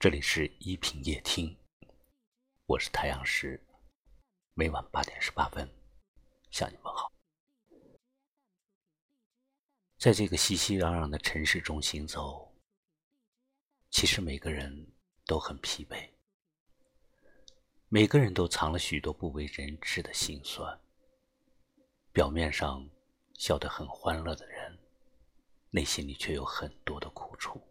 这里是一品夜听，我是太阳石，每晚八点十八分向你们好。在这个熙熙攘攘的城市中行走，其实每个人都很疲惫，每个人都藏了许多不为人知的心酸。表面上笑得很欢乐的人，内心里却有很多的苦楚。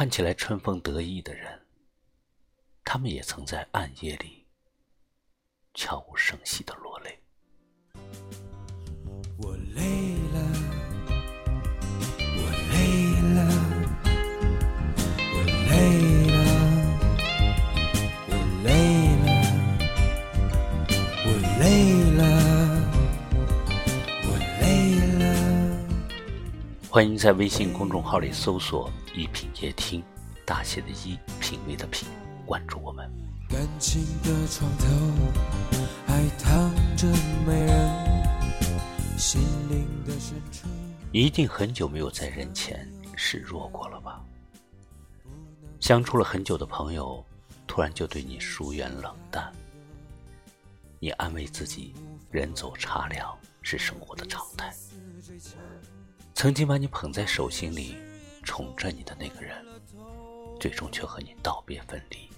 看起来春风得意的人，他们也曾在暗夜里悄无声息的落泪。我累了，我累了，我累了，我累了，我累了，我累了。欢迎在微信公众号里搜索。一品夜听，大写的“一”，品味的“品”，关注我们。感情的床头，还躺着美人，心灵的深处。一定很久没有在人前示弱过了吧？相处了很久的朋友，突然就对你疏远冷淡。你安慰自己，人走茶凉是生活的常态。曾经把你捧在手心里。宠着你的那个人，最终却和你道别分离。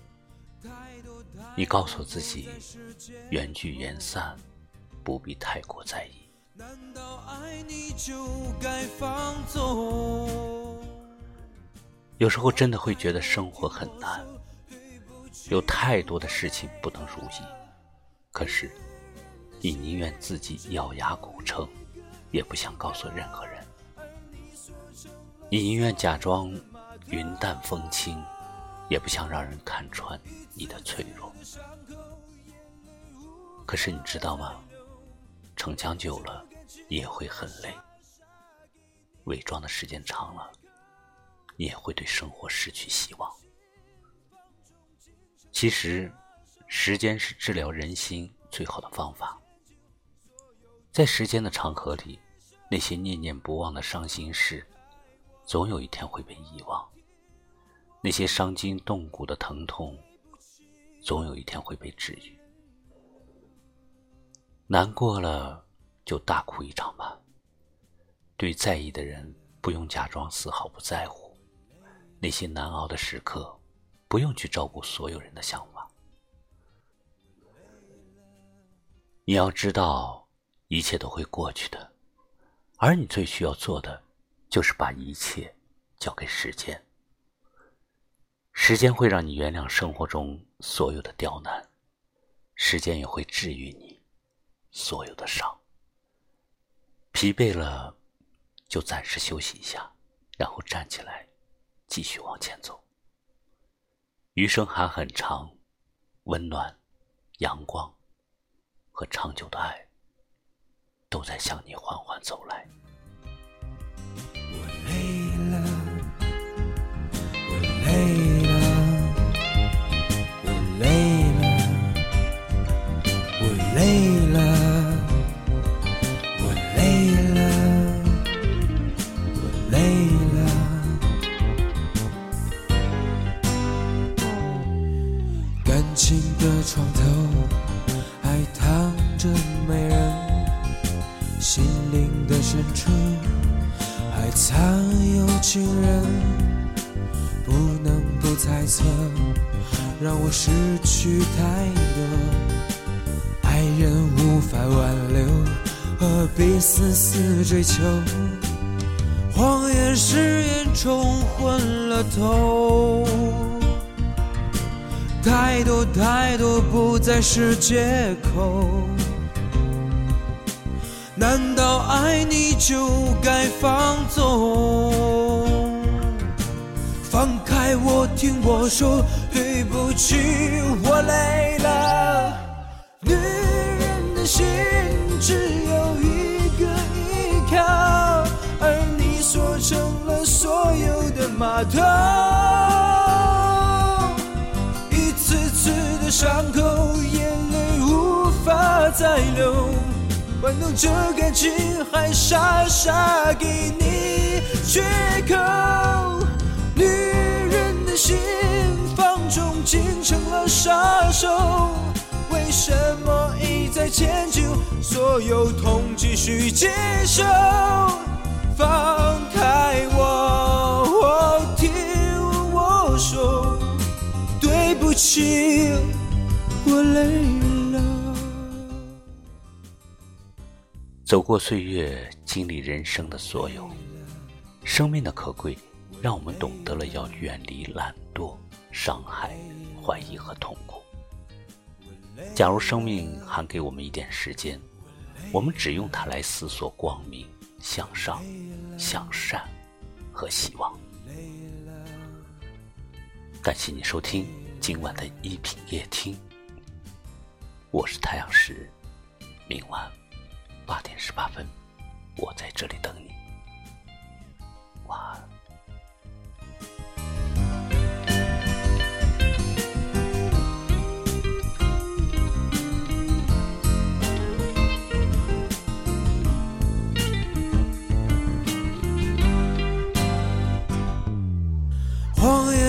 你告诉自己，缘聚缘散，不必太过在意。有时候真的会觉得生活很难，有太多的事情不能如意。可是，你宁愿自己咬牙苦撑，也不想告诉任何人。你宁愿假装云淡风轻，也不想让人看穿你的脆弱。可是你知道吗？逞强久了也会很累，伪装的时间长了，你也会对生活失去希望。其实，时间是治疗人心最好的方法。在时间的长河里，那些念念不忘的伤心事。总有一天会被遗忘，那些伤筋动骨的疼痛，总有一天会被治愈。难过了就大哭一场吧。对在意的人，不用假装丝毫不在乎；那些难熬的时刻，不用去照顾所有人的想法。你要知道，一切都会过去的，而你最需要做的。就是把一切交给时间，时间会让你原谅生活中所有的刁难，时间也会治愈你所有的伤。疲惫了，就暂时休息一下，然后站起来，继续往前走。余生还很长，温暖、阳光和长久的爱，都在向你缓缓走来。累了，我累了，我累了。感情的床头还躺着美人，心灵的深处还藏有情人，不能不猜测，让我失去太多，法挽留，何必死死追求？谎言誓言冲昏了头。太多太多不再是借口，难道爱你就该放纵？放开我，听我说，对不起，我累了。心只有一个依靠，而你锁成了所有的码头。一次次的伤口，眼泪无法再流，玩弄着感情，还傻傻给你缺口。女人的心，放纵竟成了杀手。迁就？所有痛继续接受，放开我，听我说，对不起，我累了。走过岁月，经历人生的所有，生命的可贵，让我们懂得了要远离懒惰、伤害、怀疑和痛苦。假如生命还给我们一点时间，我们只用它来思索光明、向上、向善和希望。感谢你收听今晚的一品夜听，我是太阳石，明晚八点十八分，我在这里等你。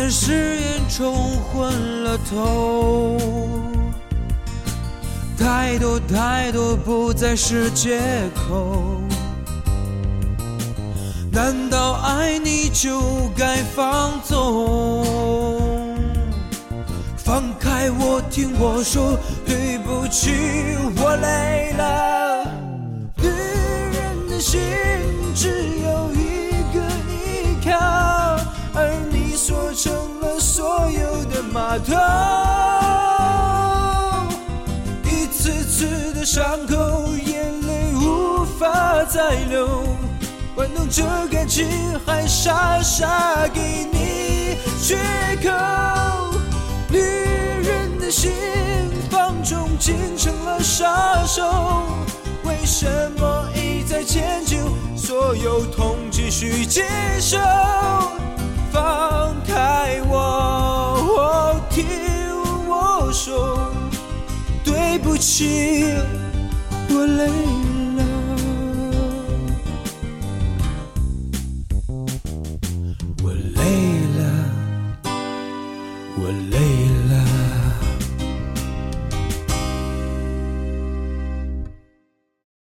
誓言冲昏了头，太多太多不再是借口。难道爱你就该放纵？放开我，听我说，对不起，我累了。女人的心只码头。一次次的伤口，眼泪无法再流。玩弄着感情，还傻傻给你缺口。女人的心放纵，竟成了杀手。为什么一再迁就？所有痛继续接受。放开，听我说，对不起，我累了。